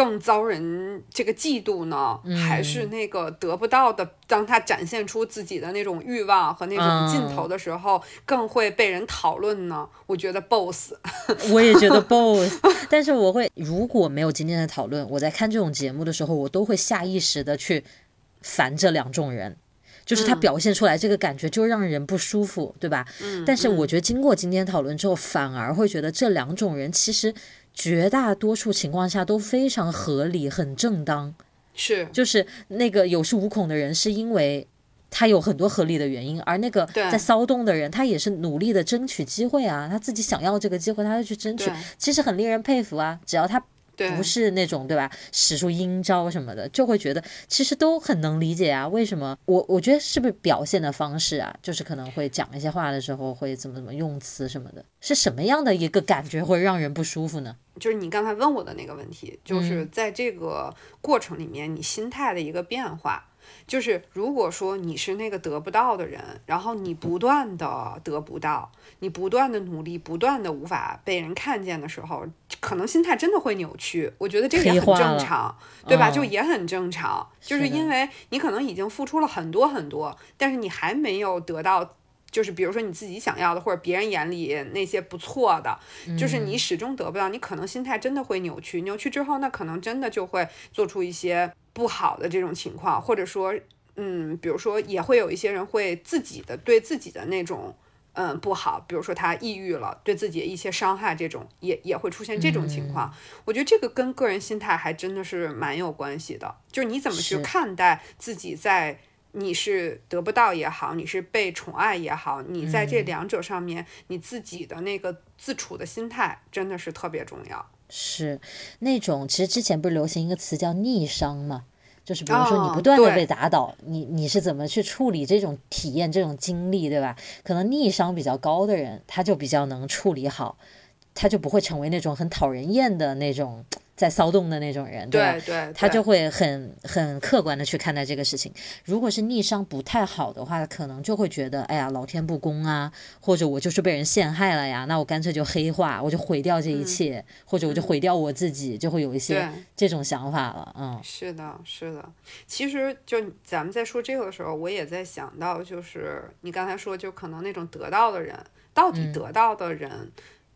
更遭人这个嫉妒呢，还是那个得不到的？当他展现出自己的那种欲望和那种劲头的时候，更会被人讨论呢？我觉得 boss，我也觉得 boss。但是我会，如果没有今天的讨论，我在看这种节目的时候，我都会下意识的去烦这两种人，就是他表现出来这个感觉就让人不舒服，对吧？嗯。但是我觉得经过今天讨论之后，反而会觉得这两种人其实。绝大多数情况下都非常合理、很正当，是就是那个有恃无恐的人，是因为他有很多合理的原因，而那个在骚动的人，他也是努力的争取机会啊，他自己想要这个机会，他就去争取，其实很令人佩服啊，只要他。不是那种对吧？使出阴招什么的，就会觉得其实都很能理解啊。为什么？我我觉得是不是表现的方式啊？就是可能会讲一些话的时候会怎么怎么用词什么的，是什么样的一个感觉会让人不舒服呢？就是你刚才问我的那个问题，就是在这个过程里面你心态的一个变化。就是如果说你是那个得不到的人，然后你不断的得不到，你不断的努力，不断的无法被人看见的时候，可能心态真的会扭曲。我觉得这也很正常，对吧？就也很正常，就是因为你可能已经付出了很多很多，但是你还没有得到。就是比如说你自己想要的，或者别人眼里那些不错的，就是你始终得不到，你可能心态真的会扭曲。扭曲之后，那可能真的就会做出一些不好的这种情况，或者说，嗯，比如说也会有一些人会自己的对自己的那种，嗯，不好，比如说他抑郁了，对自己的一些伤害，这种也也会出现这种情况。我觉得这个跟个人心态还真的是蛮有关系的，就是你怎么去看待自己在。你是得不到也好，你是被宠爱也好，你在这两者上面，你自己的那个自处的心态真的是特别重要。是那种，其实之前不是流行一个词叫逆商嘛？就是比如说你不断的被打倒，你你是怎么去处理这种体验、这种经历，对吧？可能逆商比较高的人，他就比较能处理好，他就不会成为那种很讨人厌的那种。在骚动的那种人，对吧？他就会很很客观的去看待这个事情。如果是逆商不太好的话，可能就会觉得，哎呀，老天不公啊，或者我就是被人陷害了呀，那我干脆就黑化，我就毁掉这一切，或者我就毁掉我自己，就会有一些这种想法了。嗯，是的，是的。其实就咱们在说这个的时候，我也在想到，就是你刚才说，就可能那种得到的人，到底得到的人，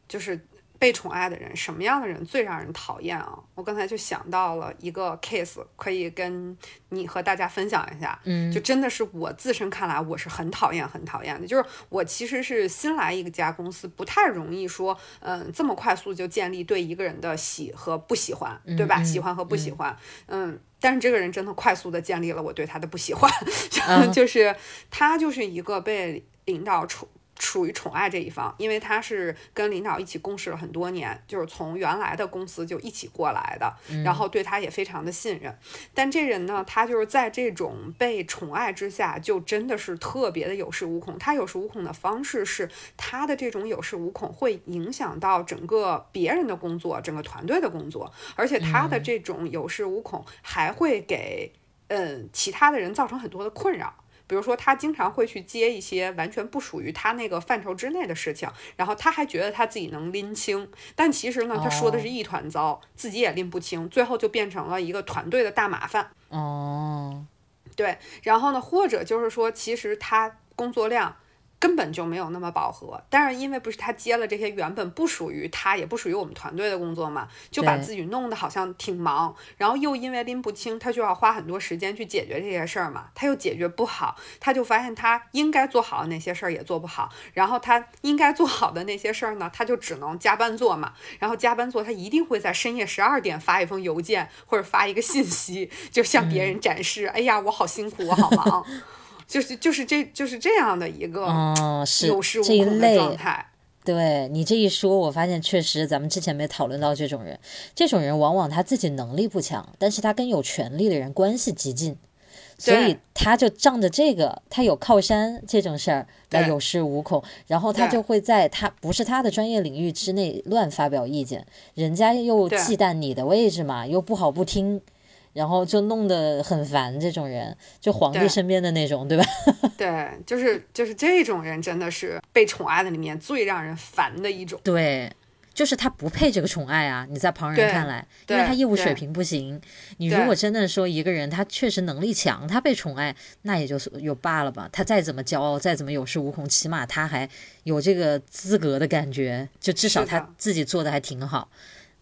就是。被宠爱的人，什么样的人最让人讨厌啊？我刚才就想到了一个 case，可以跟你和大家分享一下。嗯，就真的是我自身看来，我是很讨厌、很讨厌的。就是我其实是新来一家公司，不太容易说，嗯，这么快速就建立对一个人的喜和不喜欢，对吧？喜欢和不喜欢，嗯，但是这个人真的快速的建立了我对他的不喜欢，就是他就是一个被领导宠。属于宠爱这一方，因为他是跟领导一起共事了很多年，就是从原来的公司就一起过来的，然后对他也非常的信任。但这人呢，他就是在这种被宠爱之下，就真的是特别的有恃无恐。他有恃无恐的方式是，他的这种有恃无恐会影响到整个别人的工作，整个团队的工作，而且他的这种有恃无恐还会给嗯其他的人造成很多的困扰。比如说，他经常会去接一些完全不属于他那个范畴之内的事情，然后他还觉得他自己能拎清，但其实呢，他说的是一团糟，自己也拎不清，最后就变成了一个团队的大麻烦。哦，对，然后呢，或者就是说，其实他工作量。根本就没有那么饱和，但是因为不是他接了这些原本不属于他，也不属于我们团队的工作嘛，就把自己弄得好像挺忙，然后又因为拎不清，他就要花很多时间去解决这些事儿嘛，他又解决不好，他就发现他应该做好的那些事儿也做不好，然后他应该做好的那些事儿呢，他就只能加班做嘛，然后加班做，他一定会在深夜十二点发一封邮件或者发一个信息，就向别人展示，哎呀，我好辛苦，我好忙。就是就是这就是这样的一个有恃无恐的状态。对你这一说，我发现确实咱们之前没讨论到这种人。这种人往往他自己能力不强，但是他跟有权力的人关系极近，所以他就仗着这个，他有靠山这种事儿来有恃无恐，然后他就会在他不是他的专业领域之内乱发表意见，人家又忌惮你的位置嘛，又不好不听。然后就弄得很烦，这种人就皇帝身边的那种，对吧？对，就是就是这种人，真的是被宠爱的里面最让人烦的一种。对，就是他不配这个宠爱啊！你在旁人看来，因为他业务水平不行。你如果真的说一个人他确实能力强，他被宠爱，那也就是有罢了吧。他再怎么骄傲，再怎么有恃无恐，起码他还有这个资格的感觉，就至少他自己做的还挺好。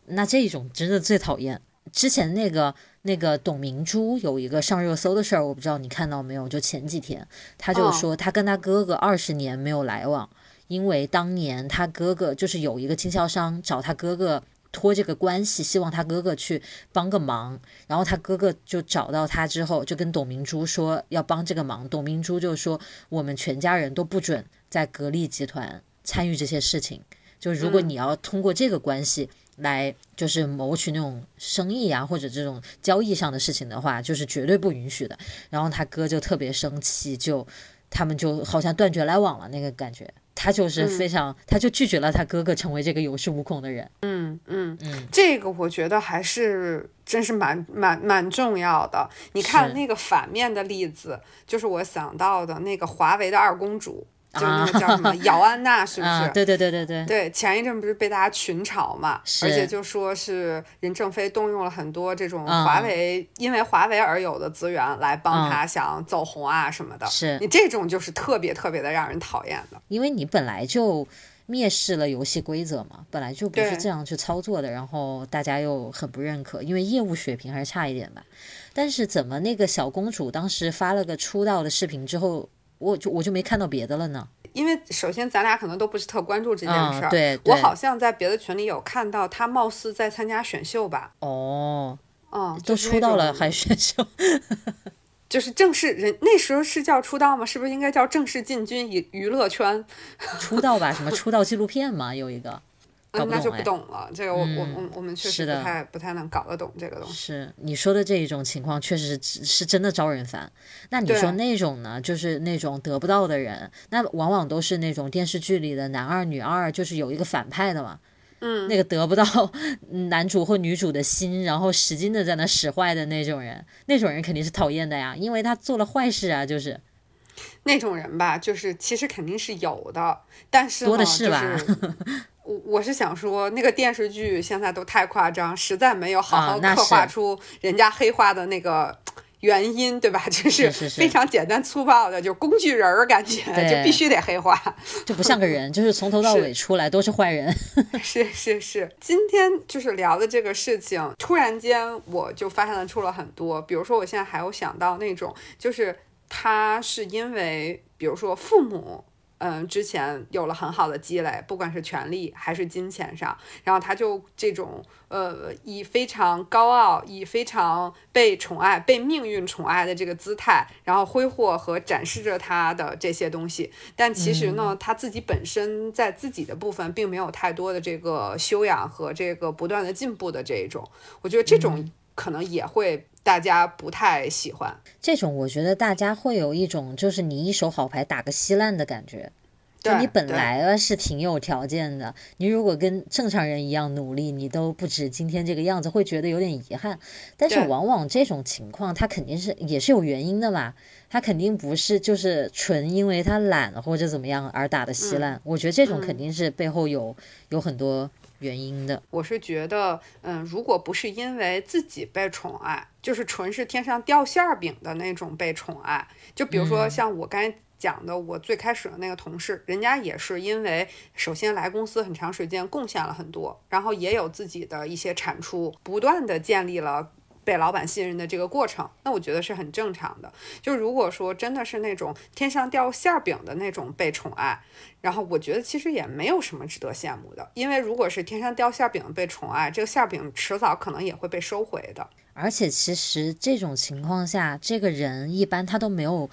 那这种真的最讨厌。之前那个。那个董明珠有一个上热搜的事儿，我不知道你看到没有？就前几天，他就说他跟他哥哥二十年没有来往，因为当年他哥哥就是有一个经销商找他哥哥托这个关系，希望他哥哥去帮个忙，然后他哥哥就找到他之后，就跟董明珠说要帮这个忙，董明珠就说我们全家人都不准在格力集团参与这些事情，就如果你要通过这个关系。来就是谋取那种生意啊，或者这种交易上的事情的话，就是绝对不允许的。然后他哥就特别生气，就他们就好像断绝来往了那个感觉。他就是非常，他就拒绝了他哥哥成为这个有恃无恐的人。嗯嗯嗯，这个我觉得还是真是蛮蛮蛮重要的。你看那个反面的例子，就是我想到的那个华为的二公主。就那个叫什么姚安娜，是不 是？对对对对对。对，前一阵不是被大家群嘲嘛，而且就说是任正非动用了很多这种华为因为华为而有的资源来帮他想走红啊什么的。是你这种就是特别特别的让人讨厌的，因为你本来就蔑视了游戏规则嘛，本来就不是这样去操作的，然后大家又很不认可，因为业务水平还是差一点吧。但是怎么那个小公主当时发了个出道的视频之后？我就我就没看到别的了呢，因为首先咱俩可能都不是特关注这件事儿。对，我好像在别的群里有看到他貌似在参加选秀吧。哦，嗯，都出道了还选秀，就是正式人那时候是叫出道吗？是不是应该叫正式进军娱娱乐圈？出道吧，什么 出道纪录片吗，有一个。嗯，那就不懂了。这个我我我我们确实不太不太能搞得懂这个东西。是你说的这一种情况，确实是是真的招人烦。那你说那种呢？就是那种得不到的人，那往往都是那种电视剧里的男二女二，就是有一个反派的嘛。嗯，那个得不到男主或女主的心，然后使劲的在那使坏的那种人，那种人肯定是讨厌的呀，因为他做了坏事啊，就是那种人吧，就是其实肯定是有的，但是多的是吧。我我是想说，那个电视剧现在都太夸张，实在没有好好刻画出人家黑化的那个原因，对吧？就是非常简单粗暴的，就工具人儿感觉，就必须得黑化，就不像个人，就是从头到尾出来都是坏人。是是是，今天就是聊的这个事情，突然间我就发现了出了很多，比如说我现在还有想到那种，就是他是因为，比如说父母。嗯，之前有了很好的积累，不管是权力还是金钱上，然后他就这种呃，以非常高傲、以非常被宠爱、被命运宠爱的这个姿态，然后挥霍和展示着他的这些东西。但其实呢，他自己本身在自己的部分并没有太多的这个修养和这个不断的进步的这一种。我觉得这种可能也会大家不太喜欢。这种我觉得大家会有一种就是你一手好牌打个稀烂的感觉。就你本来是挺有条件的，你如果跟正常人一样努力，你都不止今天这个样子，会觉得有点遗憾。但是往往这种情况，他肯定是也是有原因的嘛，他肯定不是就是纯因为他懒或者怎么样而打的稀烂。我觉得这种肯定是背后有有很多原因的。我是觉得，嗯，如果不是因为自己被宠爱，就是纯是天上掉馅儿饼的那种被宠爱，就比如说像我刚才。讲的我最开始的那个同事，人家也是因为首先来公司很长时间，贡献了很多，然后也有自己的一些产出，不断的建立了被老板信任的这个过程。那我觉得是很正常的。就如果说真的是那种天上掉馅饼的那种被宠爱，然后我觉得其实也没有什么值得羡慕的，因为如果是天上掉馅饼被宠爱，这个馅饼迟早可能也会被收回的。而且其实这种情况下，这个人一般他都没有。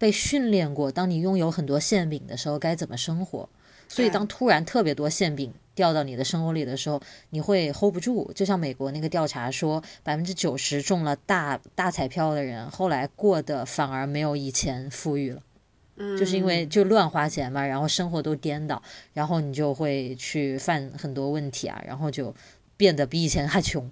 被训练过，当你拥有很多馅饼的时候该怎么生活？所以当突然特别多馅饼掉到你的生活里的时候，你会 hold 不住。就像美国那个调查说，百分之九十中了大大彩票的人，后来过得反而没有以前富裕了。嗯，就是因为就乱花钱嘛，然后生活都颠倒，然后你就会去犯很多问题啊，然后就变得比以前还穷。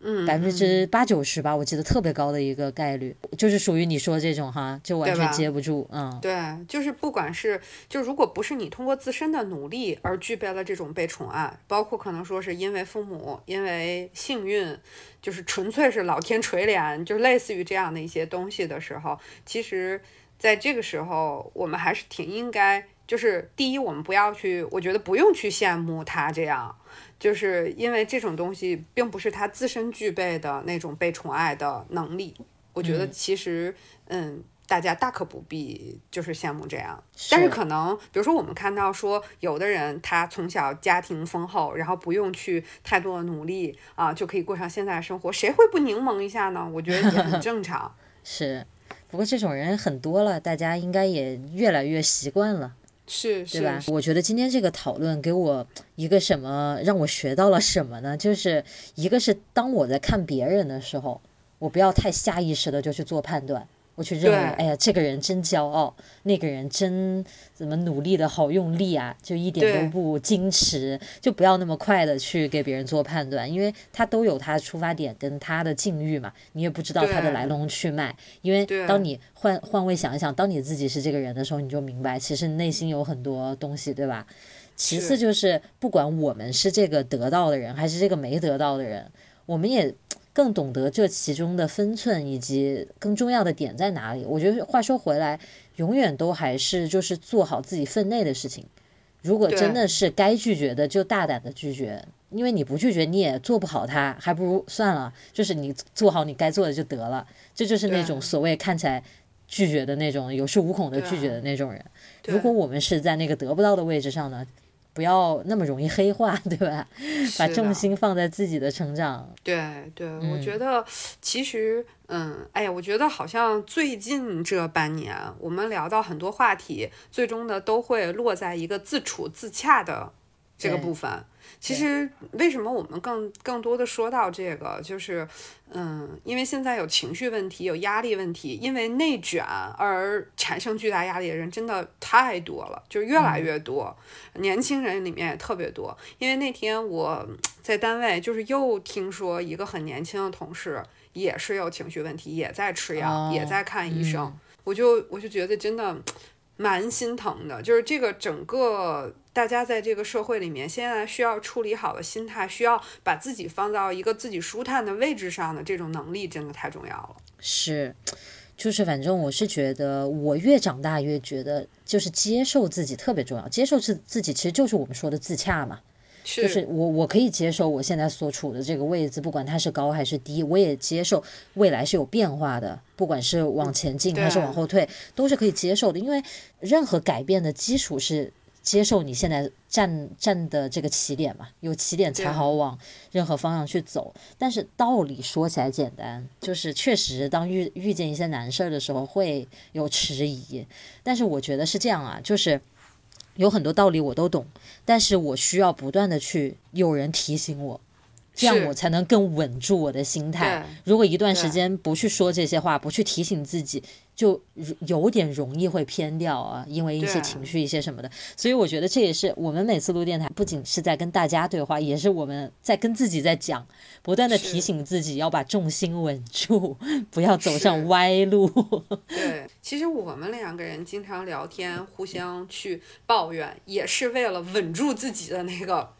嗯，百分之八九十吧，我记得特别高的一个概率，就是属于你说这种哈，就完全接不住，嗯，对，就是不管是就如果不是你通过自身的努力而具备了这种被宠爱，包括可能说是因为父母，因为幸运，就是纯粹是老天垂怜，就类似于这样的一些东西的时候，其实在这个时候，我们还是挺应该，就是第一，我们不要去，我觉得不用去羡慕他这样。就是因为这种东西并不是他自身具备的那种被宠爱的能力，我觉得其实，嗯，大家大可不必就是羡慕这样。但是可能，比如说我们看到说，有的人他从小家庭丰厚，然后不用去太多的努力啊，就可以过上现在的生活，谁会不柠檬一下呢？我觉得也很正常。是，不过这种人很多了，大家应该也越来越习惯了。是，对吧？我觉得今天这个讨论给我一个什么，让我学到了什么呢？就是一个是当我在看别人的时候，我不要太下意识的就去做判断，我去认为，哎呀，这个人真骄傲，那个人真怎么努力的好用力啊，就一点都不矜持，就不要那么快的去给别人做判断，因为他都有他的出发点跟他的境遇嘛，你也不知道他的来龙去脉。因为当你换换位想一想，当你自己是这个人的时候，你就明白，其实内心有很多东西，对吧？其次就是，不管我们是这个得到的人，还是这个没得到的人，我们也。更懂得这其中的分寸以及更重要的点在哪里。我觉得话说回来，永远都还是就是做好自己分内的事情。如果真的是该拒绝的，就大胆的拒绝，因为你不拒绝你也做不好它，还不如算了，就是你做好你该做的就得了。这就是那种所谓看起来拒绝的那种有恃无恐的拒绝的那种人。如果我们是在那个得不到的位置上呢？不要那么容易黑化，对吧？把重心放在自己的成长。对对，我觉得其实，嗯，哎呀，我觉得好像最近这半年，我们聊到很多话题，最终呢都会落在一个自处自洽的这个部分。其实为什么我们更更多的说到这个，就是，嗯，因为现在有情绪问题，有压力问题，因为内卷而产生巨大压力的人真的太多了，就是越来越多，年轻人里面也特别多。因为那天我在单位，就是又听说一个很年轻的同事也是有情绪问题，也在吃药，也在看医生，我就我就觉得真的。蛮心疼的，就是这个整个大家在这个社会里面，现在需要处理好的心态，需要把自己放到一个自己舒坦的位置上的这种能力，真的太重要了。是，就是反正我是觉得，我越长大越觉得，就是接受自己特别重要。接受自自己，其实就是我们说的自洽嘛。就是我，我可以接受我现在所处的这个位置，不管它是高还是低，我也接受未来是有变化的，不管是往前进还是往后退，都是可以接受的。因为任何改变的基础是接受你现在站站的这个起点嘛，有起点才好往任何方向去走。但是道理说起来简单，就是确实当遇遇见一些难事儿的时候会有迟疑，但是我觉得是这样啊，就是。有很多道理我都懂，但是我需要不断的去有人提醒我，这样我才能更稳住我的心态。如果一段时间不去说这些话，不去提醒自己。就有点容易会偏掉啊，因为一些情绪、一些什么的，所以我觉得这也是我们每次录电台，不仅是在跟大家对话，也是我们在跟自己在讲，不断的提醒自己要把重心稳住，不要走上歪路。对，其实我们两个人经常聊天，互相去抱怨，也是为了稳住自己的那个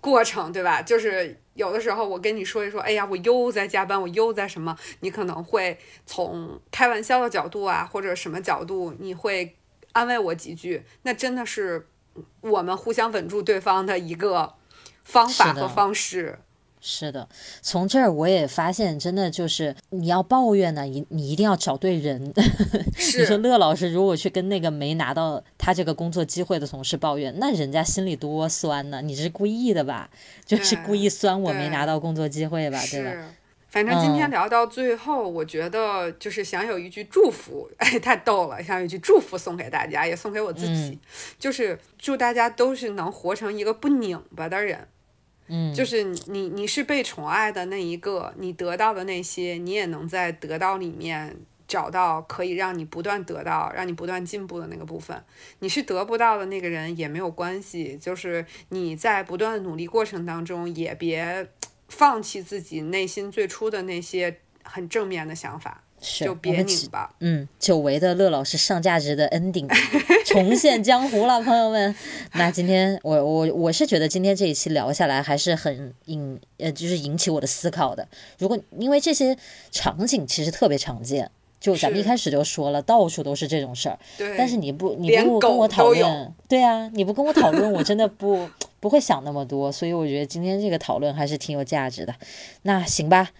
过程，对吧？就是。有的时候我跟你说一说，哎呀，我又在加班，我又在什么？你可能会从开玩笑的角度啊，或者什么角度，你会安慰我几句。那真的是我们互相稳住对方的一个方法和方式。是的，从这儿我也发现，真的就是你要抱怨呢，你你一定要找对人。你说乐老师如果去跟那个没拿到他这个工作机会的同事抱怨，那人家心里多酸呢？你是故意的吧？就是故意酸我没拿到工作机会吧？对吧？反正今天聊到最后，我觉得就是想有一句祝福，哎，太逗了，想有一句祝福送给大家，也送给我自己，就是祝大家都是能活成一个不拧巴的人。嗯，就是你，你是被宠爱的那一个，你得到的那些，你也能在得到里面找到可以让你不断得到、让你不断进步的那个部分。你是得不到的那个人也没有关系，就是你在不断努力过程当中，也别放弃自己内心最初的那些很正面的想法。就别拧吧。嗯，久违的乐老师上价值的 ending 重现江湖了，朋友们。那今天我我我是觉得今天这一期聊下来还是很引呃，就是引起我的思考的。如果因为这些场景其实特别常见，就咱们一开始就说了，到处都是这种事儿。对。但是你不你不跟我讨论，对啊，你不跟我讨论，我真的不 不会想那么多。所以我觉得今天这个讨论还是挺有价值的。那行吧，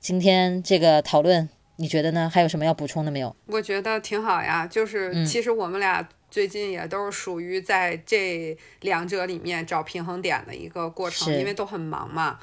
今天这个讨论。你觉得呢？还有什么要补充的没有？我觉得挺好呀，就是其实我们俩最近也都是属于在这两者里面找平衡点的一个过程，因为都很忙嘛。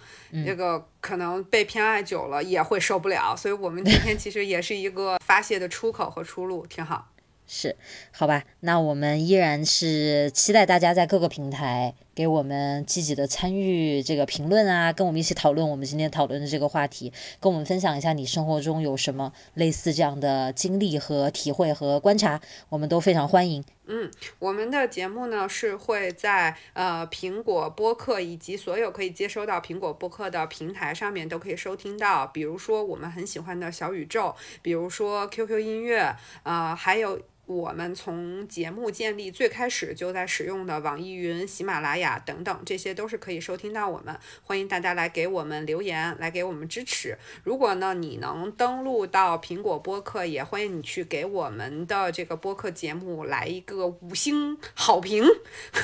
这个可能被偏爱久了也会受不了，所以我们今天其实也是一个发泄的出口和出路，挺好。是，好吧，那我们依然是期待大家在各个平台给我们积极的参与这个评论啊，跟我们一起讨论我们今天讨论的这个话题，跟我们分享一下你生活中有什么类似这样的经历和体会和观察，我们都非常欢迎。嗯，我们的节目呢是会在呃苹果播客以及所有可以接收到苹果播客的平台上面都可以收听到，比如说我们很喜欢的小宇宙，比如说 QQ 音乐，呃，还有。我们从节目建立最开始就在使用的网易云、喜马拉雅等等，这些都是可以收听到我们。欢迎大家来给我们留言，来给我们支持。如果呢你能登录到苹果播客，也欢迎你去给我们的这个播客节目来一个五星好评。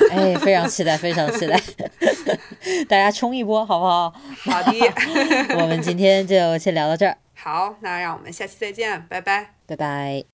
哎，非常期待，非常期待，大家冲一波好不好？好的，我们今天就先聊到这儿。好，那让我们下期再见，拜拜，拜拜。